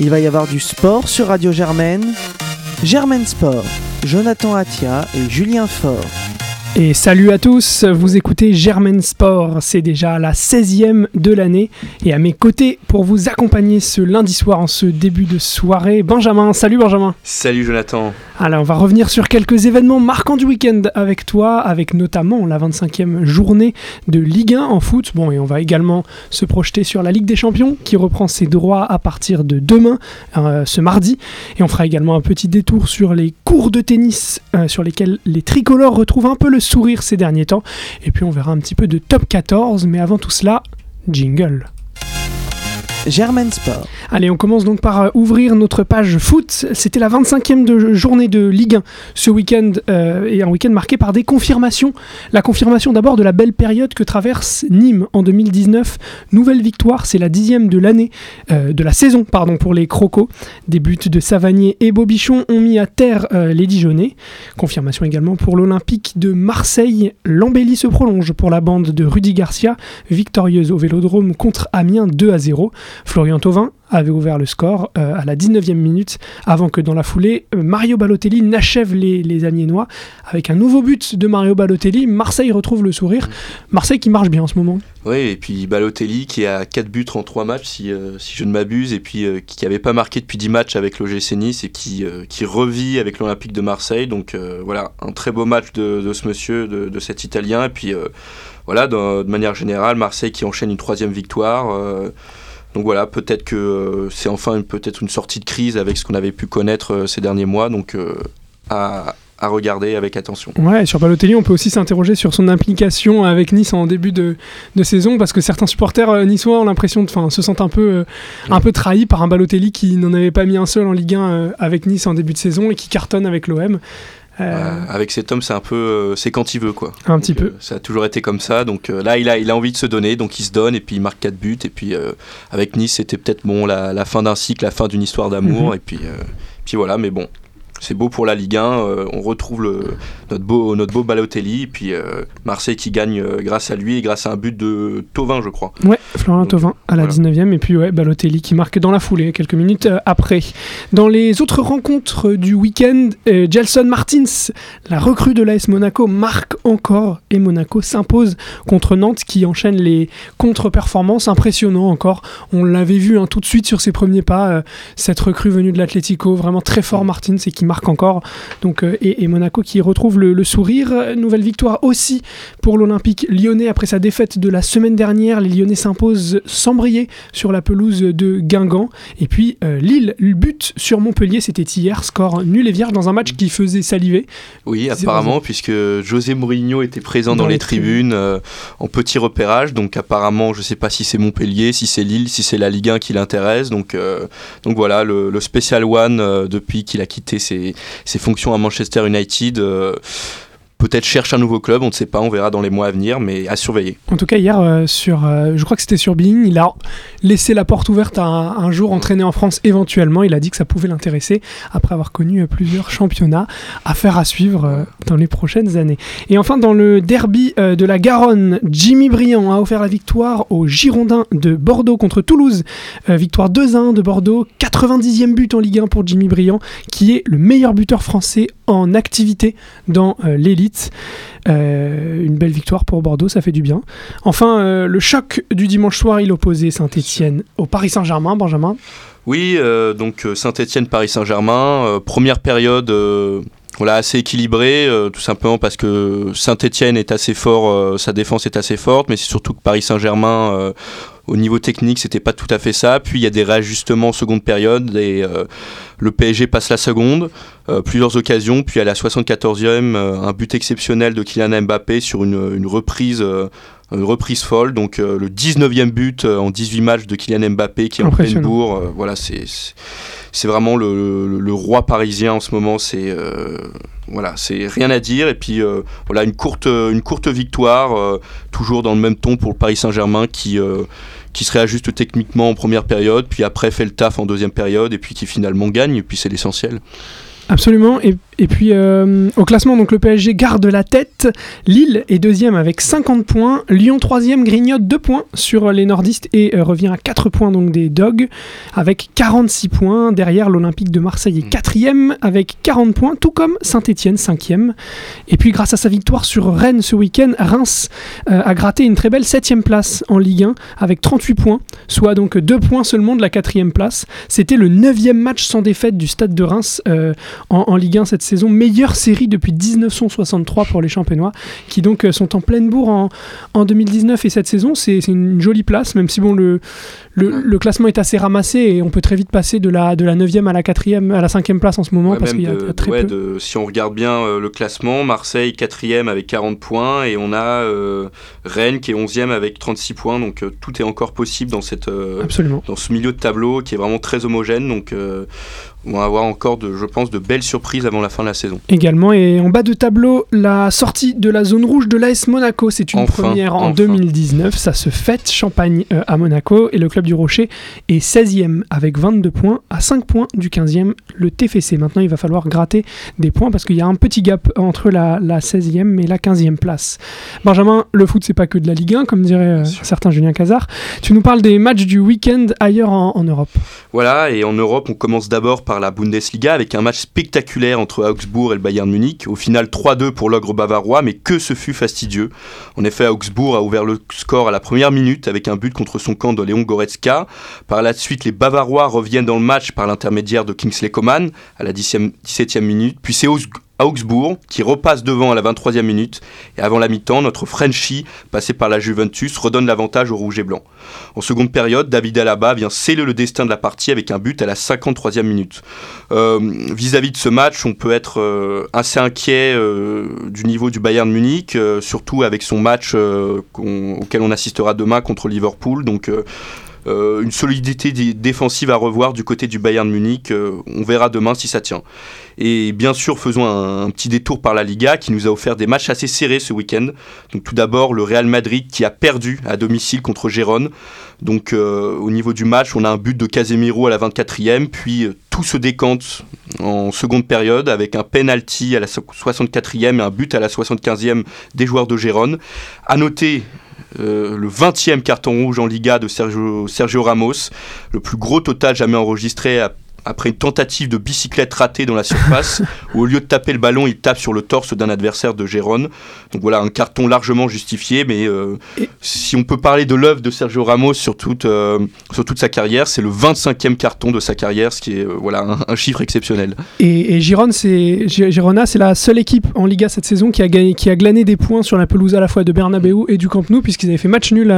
Il va y avoir du sport sur Radio Germaine. Germaine Sport, Jonathan Atia et Julien Faure. Et salut à tous, vous écoutez Germaine Sport, c'est déjà la 16e de l'année. Et à mes côtés, pour vous accompagner ce lundi soir en ce début de soirée, Benjamin. Salut Benjamin. Salut Jonathan. Alors on va revenir sur quelques événements marquants du week-end avec toi, avec notamment la 25e journée de Ligue 1 en foot. Bon, et on va également se projeter sur la Ligue des Champions qui reprend ses droits à partir de demain, euh, ce mardi. Et on fera également un petit détour sur les cours de tennis euh, sur lesquels les tricolores retrouvent un peu le sourire ces derniers temps. Et puis on verra un petit peu de top 14, mais avant tout cela, jingle. Germaine Sport. Allez, on commence donc par euh, ouvrir notre page foot. C'était la 25e de, journée de Ligue 1 ce week-end euh, et un week-end marqué par des confirmations. La confirmation d'abord de la belle période que traverse Nîmes en 2019. Nouvelle victoire, c'est la dixième de l'année, euh, de la saison pardon pour les Crocos. Des buts de Savanier et Bobichon ont mis à terre les Dijonais. Confirmation également pour l'Olympique de Marseille. L'embellie se prolonge pour la bande de Rudy Garcia, victorieuse au Vélodrome contre Amiens 2 à 0. Florian Thauvin avait ouvert le score euh, à la 19e minute avant que dans la foulée, euh, Mario Balotelli n'achève les, les Amiénois. Avec un nouveau but de Mario Balotelli, Marseille retrouve le sourire. Marseille qui marche bien en ce moment. Oui, et puis Balotelli qui a 4 buts en 3 matchs, si, euh, si je ne m'abuse, et puis qui n'avait pas marqué depuis 10 matchs avec l'OGC Nice et qui, qui revit avec l'Olympique de Marseille. Donc voilà, un très beau match de, de ce monsieur, de, de, cet Italien. Et puis voilà, de, de, manière générale, Marseille qui enchaîne une troisième victoire. Donc voilà, peut-être que euh, c'est enfin peut-être une sortie de crise avec ce qu'on avait pu connaître euh, ces derniers mois. Donc euh, à, regarder avec attention. Ouais, sur Balotelli, on peut aussi s'interroger sur son implication avec Nice en début de, saison, parce que certains supporters niçois ont l'impression de, se sentent un peu, un peu trahis par un Balotelli qui n'en avait pas mis un seul en Ligue 1 avec Nice en début de saison et qui cartonne avec l'OM. Euh, avec cet homme, c'est un peu, euh, c'est quand il veut quoi. Un petit peu. Euh, ça a toujours été comme ça. Donc là, il a, il a envie de se donner, donc il se donne et puis il marque 4 buts. Et puis avec Nice, c'était peut-être bon la, fin d'un cycle, la fin d'une histoire d'amour. Mhm. Et puis, puis voilà, mais bon, c'est beau pour la Ligue 1. Euh, on retrouve le, notre, beau, notre beau Balotelli. Et puis euh, Marseille qui gagne euh, grâce à lui et grâce à un but de Tovin, je crois. Ouais, Florian Tovin à la 19e. Et puis ouais, Balotelli qui marque dans la foulée quelques minutes après. Dans les autres rencontres du week-end, Gelson Martins, la recrue de l'AS Monaco, marque encore. Et Monaco s'impose contre Nantes qui enchaîne les contre-performances. Impressionnant encore. On l'avait vu hein, tout de suite sur ses premiers pas. cette recrue venue de l'Atlético, vraiment très fort Martins et qui marque encore. Donc, euh, et, Monaco qui retrouve le, sourire. Nouvelle victoire aussi pour l'Olympique lyonnais après sa défaite de la semaine dernière. Les Lyonnais s'imposent sans briller sur la pelouse de Guingamp. Et puis euh, Lille, le but sur Montpellier, c'était hier. Score nul et vierge dans un match qui faisait saliver. Oui, apparemment, puisque José Mourinho était présent dans, les, tribunes euh, en petit repérage. Donc apparemment, je ne sais pas si c'est Montpellier, si c'est Lille, si c'est la Ligue 1 qui l'intéresse. Donc, donc voilà, le, le Special One, depuis qu'il a quitté ses ses, fonctions à Manchester United euh, peut-être cherche un nouveau club, on ne sait pas, on verra dans les mois à venir, mais à surveiller. En tout cas, hier, euh, euh, je crois que c'était sur Being, il a laissé la porte ouverte à un, jour entraîner en France éventuellement. Il a dit que ça pouvait l'intéresser après avoir connu plusieurs championnats. Affaire à suivre dans les prochaines années. Et enfin, dans le derby de la Garonne, Jimmy Briand a offert la victoire aux Girondins de Bordeaux contre Toulouse. victoire 2-1 de Bordeaux, 90e but en Ligue 1 pour Jimmy Briand, qui est le meilleur buteur français en activité dans l'élite. Euh, une belle victoire pour Bordeaux, ça fait du bien. Enfin, euh, le choc du dimanche soir, il opposait Saint-Etienne au Paris Saint-Germain, Benjamin. Oui, euh, donc Saint-Etienne, Paris Saint-Germain, première période voilà, assez équilibrée, tout simplement parce que Saint-Etienne est assez fort, sa défense est assez forte, mais c'est surtout que Paris Saint-Germain au niveau technique, c'était pas tout à fait ça. Puis il y a des réajustements en seconde période et euh, le PSG passe la seconde, euh, plusieurs occasions. Puis à la 74e, euh, un but exceptionnel de Kylian Mbappé sur une, reprise. Une reprise folle, donc le 19e but en 18 matchs de Kylian Mbappé qui est en pleine bourre. voilà, c'est c'est vraiment le, le, roi parisien en ce moment. C'est voilà, c'est rien à dire. Et puis voilà, une courte, une courte victoire, toujours dans le même ton pour le Paris Saint-Germain qui qui se réajuste techniquement en première période, puis après fait le taf en deuxième période, et puis qui finalement gagne, et puis c'est l'essentiel. Absolument, et, Et puis euh, au classement, donc le PSG garde la tête. Lille est deuxième avec 50 points. Lyon troisième grignote 2 points sur les nordistes et euh, revient à 4 points donc des Dogs avec 46 points. Derrière l'Olympique de Marseille est Mm. quatrième avec 40 points, tout comme Saint-Etienne cinquième. Et puis grâce à sa victoire sur Rennes ce week-end, Reims euh, a gratté une très belle septième place en Ligue 1 avec 38 points, soit donc 2 points seulement de la quatrième place. C'était le neuvième match sans défaite du stade de Reims en, en Ligue 1 cette saison. Meilleure série depuis 1963 pour les Champenois, qui donc euh, sont en pleine bourre en, en 2019 et cette saison. C'est une jolie place, même si bon, le, le, le classement est assez ramassé et on peut très vite passer de la, de la 9e à la 4e, à la 5e place en ce moment Ouais, parce même qu'il y a de- très ouais, peu. de- si on regarde bien euh, le classement, Marseille 4 avec 40 points et on a euh, Rennes qui est 11e avec 36 points. Donc euh, tout est encore possible dans, cette, Absolument. dans ce milieu de tableau qui est vraiment très homogène. Donc on va avoir encore, de, je pense, de belles surprises avant la fin de la saison. Également, et en bas de tableau, la sortie de la zone rouge de l'AS Monaco. C'est une Enfin, première en enfin. 2019. Ça se fête, Champagne euh, à Monaco. Et le club du Rocher est 16e avec 22 points, à 5 points du 15e, le TFC. Maintenant, il va falloir gratter des points parce qu'il y a un petit gap entre la, la 16e et la 15e place. Benjamin, le foot, c'est pas que de la Ligue 1, comme dirait euh, certain Julien Cazard. Tu nous parles des matchs du week-end ailleurs en, en Europe. Voilà, et en Europe, on commence d'abord par la Bundesliga avec un match spectaculaire entre Augsbourg et le Bayern Munich. Au final, 3-2 pour l'ogre bavarois, mais que ce fut fastidieux. En effet, Augsbourg a ouvert le score à la première minute avec un but contre son camp de Léon Goretzka. Par la suite, les Bavarois reviennent dans le match par l'intermédiaire de Kingsley Coman à la 10e 17e minute. Puis c'est Augsbourg qui repasse devant à la 23e minute. Et avant la mi-temps, notre Frenchie, passé par la Juventus, redonne l'avantage au rouge et blanc. En seconde période, David Alaba vient sceller le destin de la partie avec un but à la 53e minute. Euh, Vis-à-vis de ce match, on peut être euh, assez inquiet euh, du niveau du Bayern Munich, euh, surtout avec son match auquel on assistera demain contre Liverpool. Euh, une solidité dé- défensive à revoir du côté du Bayern Munich. euh, on verra demain si ça tient. Et bien sûr, faisons un, petit détour par la Liga qui nous a offert des matchs assez serrés ce week-end. Donc tout d'abord le Real Madrid qui a perdu à domicile contre Gérone. Donc euh, au niveau du match, on a un but de Casemiro à la 24e, puis tout se décante en seconde période avec un penalty à la so- 64e et un but à la 75e des joueurs de Gérone. À noter euh, le 20e carton rouge en Liga de Sergio, Ramos, le plus gros total jamais enregistré après une tentative de bicyclette ratée dans la surface, où au lieu de taper le ballon, il tape sur le torse d'un adversaire de Gérone. Donc voilà, un carton largement justifié, mais euh, Et- si on peut parler de l'œuvre de Sergio Ramos sur toute, euh, sur toute sa carrière, c'est le 25e carton de sa carrière, ce qui est euh, voilà, un, un chiffre exceptionnel. Et, et Girona, c'est la seule équipe en Liga cette saison qui a, gagné, qui a glané des points sur la pelouse à la fois de Bernabeu et du Camp Nou, puisqu'ils avaient fait match nul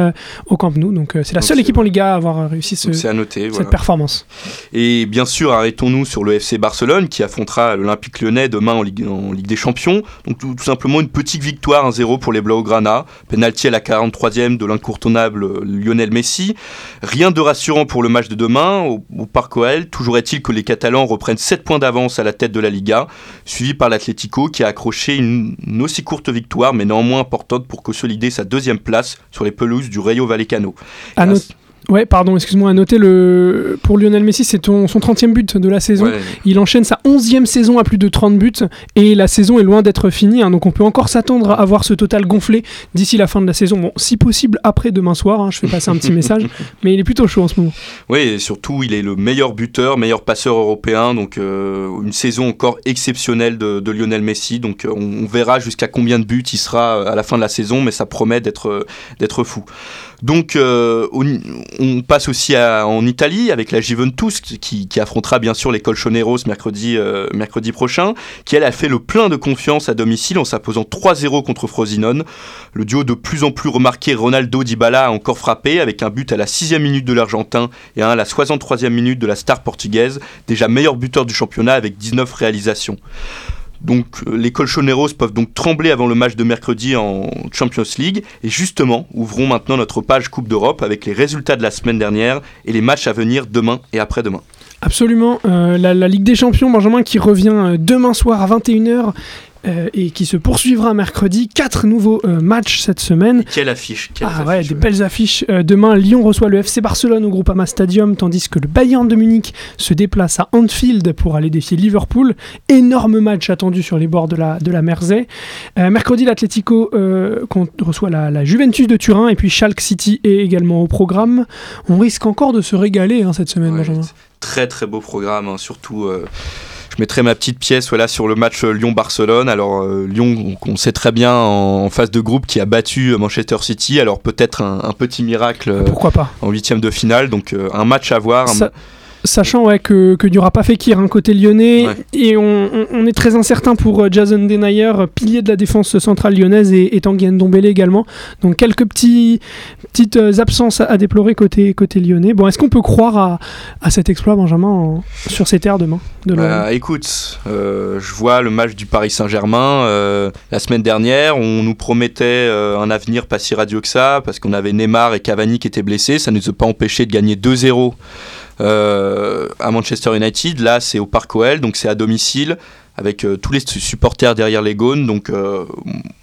au Camp Nou. Donc c'est la Donc seule équipe en Liga à avoir réussi ce- Donc c'est à noter. cette voilà. performance. Et bien sûr, arrêtons-nous sur le FC Barcelone qui affrontera l'Olympique lyonnais demain en Ligue, en Ligue des Champions. Donc tout, tout simplement une petite victoire 1-0 pour les Blaugrana. Penalty à la 43e de l'incontournable Lionel Messi. Rien de rassurant pour le match de demain au, au Parc OL. Toujours est-il que les Catalans reprennent 7 points d'avance à la tête de la Liga, suivi par l'Atlético qui a accroché une, une aussi courte victoire mais néanmoins importante pour consolider sa deuxième place sur les pelouses du Rayo Vallecano. À Ouais, pardon, excuse-moi, à noter le... pour Lionel Messi, c'est son 30e but de la saison. Ouais, Il enchaîne sa 11e saison à plus de 30 buts et la saison est loin d'être finie. hein, donc on peut encore s'attendre à voir ce total gonflé d'ici la fin de la saison. Bon, si possible après demain soir, hein, je fais passer un petit message, mais il est plutôt chaud en ce moment. Oui, et surtout, il est le meilleur buteur, meilleur passeur européen. Donc, euh, une saison encore exceptionnelle de, de Lionel Messi. Donc, euh, on, on verra jusqu'à combien de buts il sera à la fin de la saison, mais ça promet d'être d'être fou. Donc, euh, on, passe aussi en Italie avec la Juventus qui, qui affrontera bien sûr les Colchoneros mercredi, euh, mercredi prochain, qui elle a fait le plein de confiance à domicile en s'imposant 3-0 contre Frosinone. Le duo de plus en plus remarqué Ronaldo Dybala a encore frappé avec un but à la 6 minute de l'Argentin et un à la 63e minute de la star portugaise, déjà meilleur buteur du championnat avec 19 réalisations. Donc euh, les Colchoneros peuvent donc trembler avant le match de mercredi en Champions League et justement ouvrons maintenant notre page Coupe d'Europe avec les résultats de la semaine dernière et les matchs à venir demain et après-demain. Absolument. Euh, la, la Ligue des Champions, Benjamin, qui revient euh, demain soir à 21h. Euh, et qui se poursuivra mercredi. Quatre nouveaux euh, matchs cette semaine. Quelle affiche quelle Ah ouais, des belles affiches. Euh, demain, Lyon reçoit le FC Barcelone au Groupama Stadium, tandis que le Bayern de Munich se déplace à Anfield pour aller défier Liverpool. Énorme match attendu sur les bords de la, de la Mersey. Mercredi, l'Atlético reçoit la, la Juventus de Turin et puis Schalke City est également au programme. On risque encore de se régaler hein, cette semaine, Ouais, Benjamin. Très très beau programme, hein, surtout. Je mettrai ma petite pièce voilà, sur le match euh, Lyon-Barcelone. Alors euh, Lyon, qu'on sait très bien en, en phase de groupe, qui a battu euh, Manchester City. Alors peut-être un, un petit miracle Pourquoi pas? en huitième de finale. Donc un match à voir. un- Sachant ouais, que, que n'y aura pas Fekir hein, côté lyonnais, Ouais. et on, on- on est très incertain pour euh, Jason Denayer, euh, pilier de la défense centrale lyonnaise, et, et Tanguy Ndombele également. Donc quelques petits, petites euh, absences à, à déplorer côté, côté lyonnais. Bon, est-ce qu'on peut croire à, à cet exploit, Benjamin, en- sur ces terres demain de Bah, écoute, euh, je vois le match du Paris Saint-Germain. euh, la semaine dernière, on nous promettait euh, un avenir pas si radieux que ça, parce qu'on avait Neymar et Cavani qui étaient blessés. Ça ne nous a pas empêché de gagner 2-0 euh, à Manchester United. Là, c'est au Parc OL, donc c'est à domicile, avec euh, tous les supporters derrière les Gaunes. Donc, euh,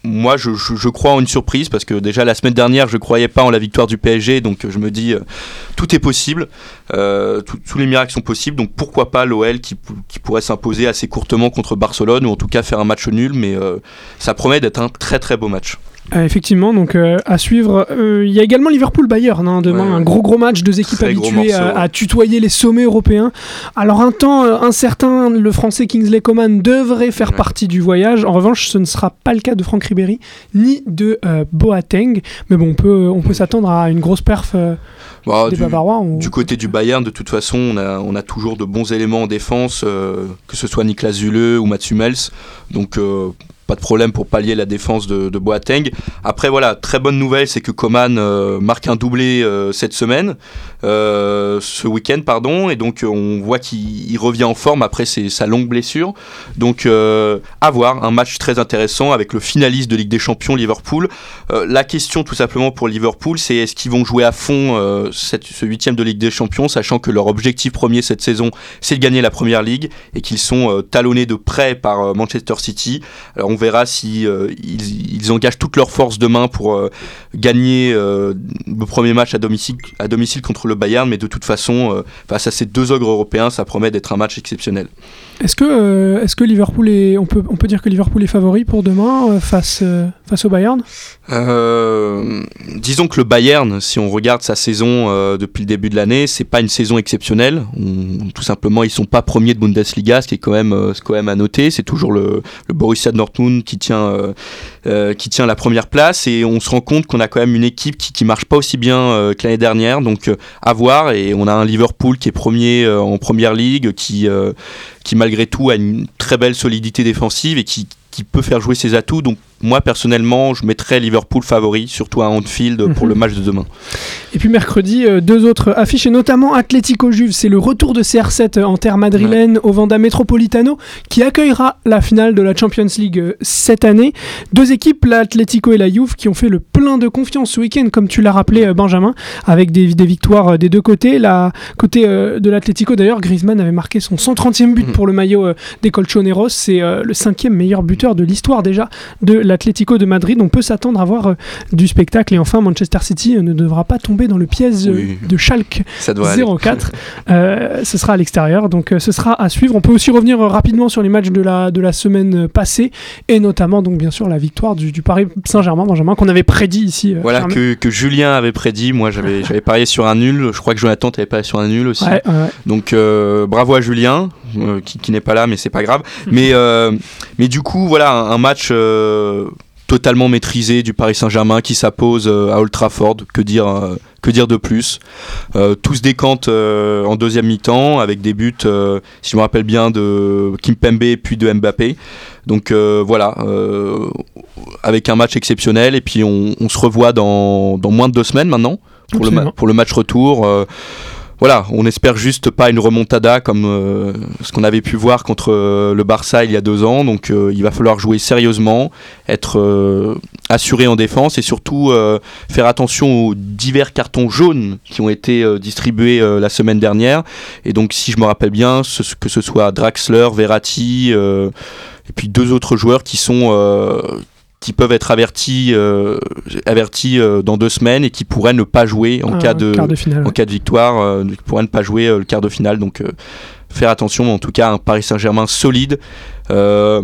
moi, je, crois en une surprise, parce que déjà la semaine dernière, je croyais pas en la victoire du PSG, donc euh, je me dis, euh, tout est possible. Euh, tous les miracles sont possibles, donc pourquoi pas l'OL qui, qui pourrait s'imposer assez courtement contre Barcelone, ou en tout cas faire un match nul, mais euh, ça promet d'être un très très beau match. Euh, effectivement, donc euh, à suivre. Euh, Il y a également Liverpool-Bayern hein, demain, Ouais, ouais. un gros gros match, deux équipes Très habituées à, morceau, ouais. à tutoyer les sommets européens. Alors un temps incertain, le français Kingsley Coman devrait faire partie du voyage. En revanche, ce ne sera pas le cas de Franck Ribéry ni de Boateng. Mais bon, on peut, on peut s'attendre à une grosse perf Bah, des du, Bavarois. On- du côté du Bayern, de toute façon, on a, on a toujours de bons éléments en défense, que ce soit Niklas Zule ou Mats Hummels, donc pas de problème pour pallier la défense de, Boateng. Après voilà, très bonne nouvelle, c'est que Coman euh, marque un doublé euh, cette semaine, euh, ce week-end pardon, et donc on voit qu'il il revient en forme après sa longue blessure. Donc à voir, un match très intéressant avec le finaliste de Ligue des Champions Liverpool. La question tout simplement pour Liverpool, c'est est-ce qu'ils vont jouer à fond ce huitième de Ligue des Champions, sachant que leur objectif premier cette saison, c'est de gagner la Première Ligue et qu'ils sont talonnés de près par Manchester City. Alors on verra si euh, ils, engagent toutes leurs forces demain pour euh, gagner euh, le premier match à domicile, contre le Bayern, mais de toute façon, face à ces deux ogres européens, ça promet d'être un match exceptionnel. Est-ce que, euh, est-ce que Liverpool est, on peut, on peut dire que Liverpool est favori pour demain euh, face, euh, face au Bayern? Disons que le Bayern, si on regarde sa saison depuis le début de l'année, c'est pas une saison exceptionnelle. On- tout simplement, ils sont pas premiers de Bundesliga, ce qui est quand même, quand même à noter. C'est toujours le, le Borussia Dortmund qui tient, euh, qui tient la première place, et on se rend compte qu'on a quand même une équipe qui, qui marche pas aussi bien euh, que l'année dernière. Donc euh, à voir. Et on a un Liverpool qui est premier en première ligue, qui, malgré tout a une très belle solidité défensive et qui peut faire jouer ses atouts. Moi personnellement, je mettrais Liverpool favori, surtout à Anfield pour Mhm. le match de demain. Et puis mercredi, euh, deux autres affiches, et notamment Atlético Juve. C'est le retour de CR7 en terre madrilène au Vanda Metropolitano qui accueillera la finale de la Champions League euh, cette année. Deux équipes, l'Atlético et la Juve, qui ont fait le plein de confiance ce week-end, comme tu l'as rappelé, euh, Benjamin, avec des, des victoires euh, des deux côtés. La côté euh, de l'Atlético, d'ailleurs, Griezmann avait marqué son 130e but Mhm. pour le maillot euh, des Colchoneros. C'est euh, le cinquième meilleur buteur de l'histoire déjà de l'Atlético de Madrid. On peut s'attendre à voir euh, du spectacle. Et enfin, Manchester City euh, ne devra pas tomber dans le piège euh, Oui. de Schalke Ça doit aller. 04. Euh, ce sera à l'extérieur, donc ce sera à suivre. On peut aussi revenir rapidement sur les matchs de la, de la semaine passée, et notamment, donc bien sûr, la victoire du, du Paris Saint-Germain, Benjamin, qu'on avait prédit ici. Voilà que, que Julien avait prédit. Moi, j'avais parié sur un nul. Je crois que Jonathan t'avait parié sur un nul aussi. Ouais, ouais, ouais. Donc bravo à Julien, euh, qui, qui n'est pas là, mais c'est pas grave. mais, euh, mais du coup, voilà, un, un match euh, totalement maîtrisé du Paris Saint-Germain qui s'appose euh, à Old Trafford. Que dire, que dire de plus? Euh, Tout se décante euh, en deuxième mi-temps avec des buts, si je me rappelle bien, de Kimpembe puis de Mbappé. Donc voilà, avec un match exceptionnel. Et puis on, on se revoit dans, dans moins de deux semaines maintenant le, pour le match retour. Voilà, on espère juste pas une remontada comme euh, ce qu'on avait pu voir contre euh, le Barça il y a deux ans. Donc euh, il va falloir jouer sérieusement, être assuré en défense et surtout faire attention aux divers cartons jaunes qui ont été distribués la semaine dernière. Et donc si je me rappelle bien, que ce soit Draxler, Verratti et puis deux autres joueurs qui sont qui peuvent être avertis, euh, avertis euh, dans deux semaines et qui pourraient ne pas jouer en, cas, de, en cas de victoire, euh, pourraient ne pas jouer le quart de finale. Donc faire attention, en tout cas, un Paris Saint-Germain solide. Euh,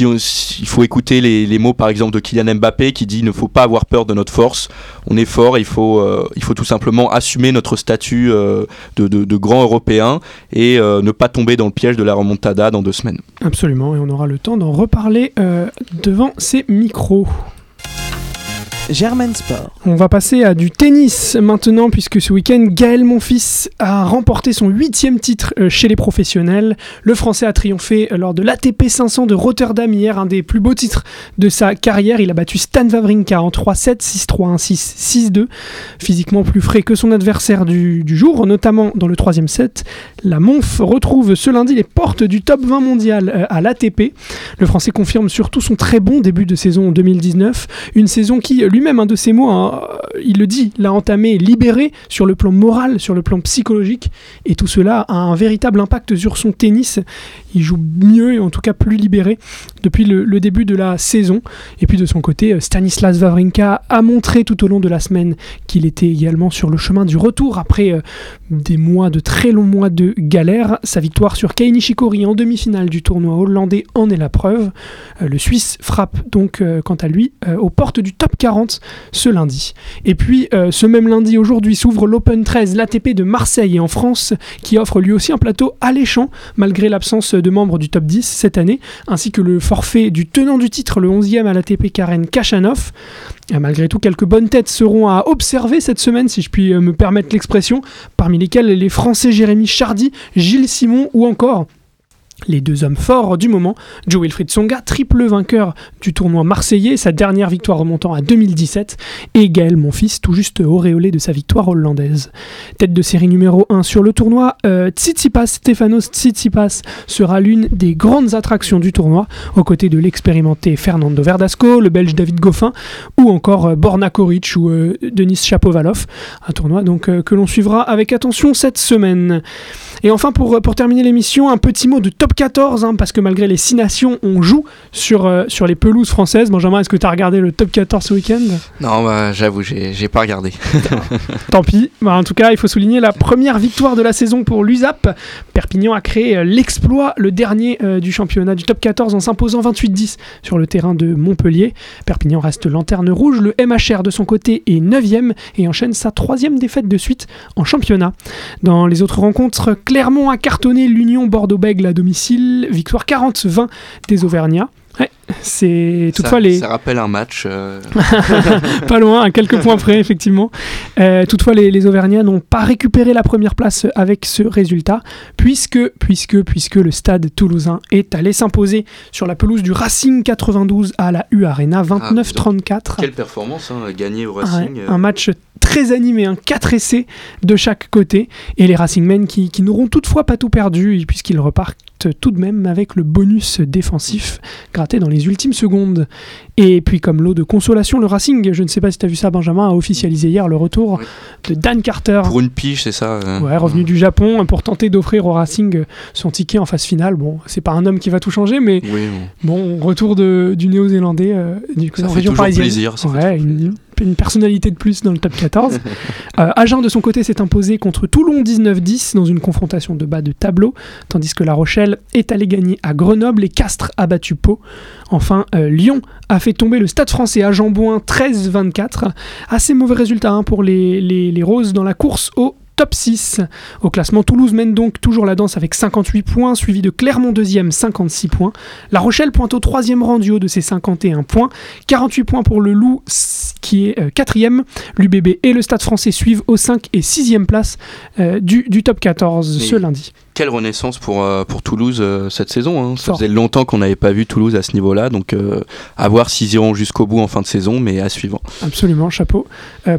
il faut écouter les, mots, par exemple, de Kylian Mbappé qui dit il ne faut pas avoir peur de notre force. On est fort, il faut, euh, il faut tout simplement assumer notre statut euh, de, de, grand européen et ne pas tomber dans le piège de la remontada dans deux semaines. Absolument, et on aura le temps d'en reparler devant ces micros. Germain Sport. On va passer à du tennis maintenant, puisque ce week-end, Gaël Monfils a remporté son huitième titre euh, chez les professionnels. Le Français a triomphé lors de l'ATP 500 de Rotterdam hier, un des plus beaux titres de sa carrière. Il a battu Stan Wawrinka en 3-7, 6-3, 1-6, 6-2. Physiquement plus frais que son adversaire du, jour, notamment dans le troisième set. La Monf retrouve ce lundi les portes du top 20 mondial euh, à l'ATP. Le Français confirme surtout son très bon début de saison 2019, une saison qui, lui, lui-même, un de ses mots, hein, il le dit, l'a entamé libéré sur le plan moral, sur le plan psychologique, et tout cela a un véritable impact sur son tennis. Il joue mieux et en tout cas plus libéré depuis le, début de la saison. Et puis de son côté, euh, Stanislas Wawrinka a montré tout au long de la semaine qu'il était également sur le chemin du retour après euh, des mois de très longs mois de galère. Sa victoire sur Kei Nishikori en demi-finale du tournoi hollandais en est la preuve. Euh, le Suisse frappe donc quant à lui aux portes du top 40 ce lundi. Et puis ce même lundi aujourd'hui s'ouvre l'Open 13, l'ATP de Marseille et en France qui offre lui aussi un plateau alléchant malgré l'absence de membres du top 10 cette année, ainsi que le forfait du tenant du titre, le 11e à l'ATP Karen Kachanov. Malgré tout, quelques bonnes têtes seront à observer cette semaine, si je puis euh, me permettre l'expression, parmi lesquelles les Français Jérémy Chardy, Gilles Simon ou encore les deux hommes forts du moment, Joe Wilfried Songa, triple vainqueur du tournoi marseillais, sa dernière victoire remontant à 2017, et Gaël Monfils, tout juste auréolé de sa victoire hollandaise. Tête de série numéro 1 sur le tournoi, euh, Tsitsipas, Stefanos Tsitsipas sera l'une des grandes attractions du tournoi, aux côtés de l'expérimenté Fernando Verdasco, le belge David Goffin, ou encore euh, Borna Koric ou euh, Denis Chapovalov, un tournoi donc que l'on suivra avec attention cette semaine. Et enfin, pour, pour terminer l'émission, un petit mot de top 14, hein, parce que malgré les 6 nations, on joue sur, euh, sur les pelouses françaises. Benjamin, est-ce que tu as regardé le top 14 ce week-end? Non, bah, j'avoue, j'ai pas regardé. Tant pis. Bah, en tout cas, il faut souligner la première victoire de la saison pour l'USAP. Perpignan a créé euh, l'exploit, le dernier euh, du championnat du top 14, en s'imposant 28-10 sur le terrain de Montpellier. Perpignan reste lanterne rouge. Le MHR de son côté est 9ème et enchaîne sa troisième défaite de suite en championnat. Dans les autres rencontres, Clermont a cartonné l'Union Bordeaux-Bègle à domicile, victoire 40-20 des Auvergnats. c'est toutefois ça, les. Ça rappelle un match. Euh. pas loin, à quelques points près, effectivement. Euh, toutefois, les, les Auvergnats n'ont pas récupéré la première place avec ce résultat, puisque, puisque, puisque le stade toulousain est allé s'imposer sur la pelouse du Racing 92 à la U Arena 29-34. Ah, quelle performance, hein, gagner au Racing. un match très animé, un 4 essais de chaque côté, et les Racingmen qui, qui n'auront toutefois pas tout perdu, puisqu'ils repartent tout de même avec le bonus défensif gratté dans les ultimes secondes. Et puis comme lot de consolation, le Racing, je ne sais pas si tu as vu ça Benjamin, a officialisé hier le retour de Dan Carter. Pour une pige, c'est ça hein. Ouais, revenu du Japon pour tenter d'offrir au Racing son ticket en phase finale. Bon, c'est pas un homme qui va tout changer, mais bon. retour de, du néo-zélandais euh, du ça région parisienne. Plaisir, une personnalité de plus dans le top 14. euh, Agen, de son côté, s'est imposé contre Toulon 19-10 dans une confrontation de bas de tableau, tandis que La Rochelle est allé gagner à Grenoble et Castres a battu Pau. Enfin, euh, Lyon a fait tomber le Stade français à Jambouin 13-24. Assez mauvais résultat hein, pour les, les, les Roses dans la course au top 6. Au classement, Toulouse mène donc toujours la danse avec 58 points, suivi de Clermont 2e, 56 points. La Rochelle pointe au troisième rang du haut de ses 51 points. 48 points pour le Loup, qui est 4e. Euh, L'UBB et le Stade français suivent aux 5 et 6e place euh, du, du, top 14 ce lundi. Quelle renaissance pour, euh, pour Toulouse euh, cette saison. Hein. Ça faisait longtemps qu'on n'avait pas vu Toulouse à ce niveau-là, donc euh, à voir s'ils iront jusqu'au bout en fin de saison, mais à suivre. Absolument, chapeau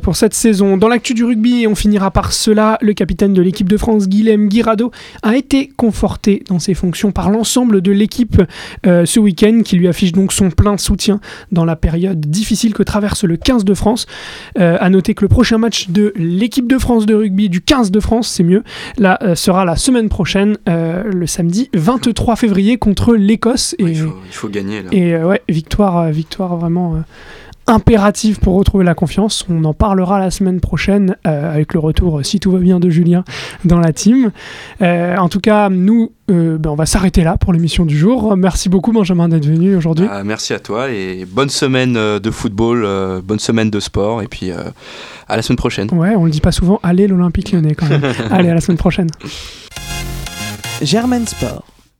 pour cette saison. Dans l'actu du rugby, on finira par cela, le capitaine de l'équipe de France, Guilhem Guirado, a été conforté dans ses fonctions par l'ensemble de l'équipe ce week-end, qui lui affiche donc son plein soutien dans la période difficile que traverse le 15 de France. à noter que le prochain match de l'équipe de France de rugby, du 15 de France, c'est mieux, là, sera la semaine prochaine, euh, le samedi 23 février contre l'Écosse. Et, il, faut, gagner. Là. Et euh, ouais, victoire, euh, victoire vraiment impérative pour retrouver la confiance. On en parlera la semaine prochaine avec le retour, si tout va bien, de Julien dans la team. en tout cas, nous, ben, on va s'arrêter là pour l'émission du jour. Merci beaucoup, Benjamin, d'être venu aujourd'hui. Ah, merci à toi et bonne semaine de football, bonne semaine de sport et puis à la semaine prochaine. Ouais, on le dit pas souvent. Allez, l'Olympique lyonnais quand même. Allez, à la semaine prochaine. Germaine Sport.